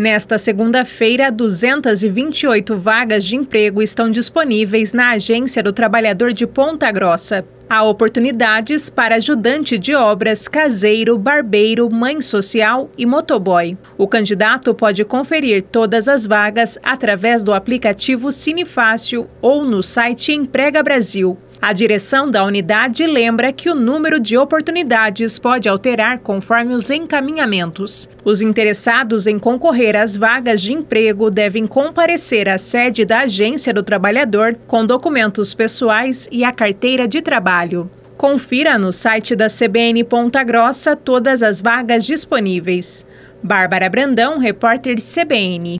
Nesta segunda-feira, 228 vagas de emprego estão disponíveis na Agência do Trabalhador de Ponta Grossa. Há oportunidades para ajudante de obras, caseiro, barbeiro, mãe social e motoboy. O candidato pode conferir todas as vagas através do aplicativo Cinefácil ou no site Emprega Brasil. A direção da unidade lembra que o número de oportunidades pode alterar conforme os encaminhamentos. Os interessados em concorrer às vagas de emprego devem comparecer à sede da Agência do Trabalhador com documentos pessoais e a carteira de trabalho. Confira no site da CBN Ponta Grossa todas as vagas disponíveis. Bárbara Brandão, repórter CBN.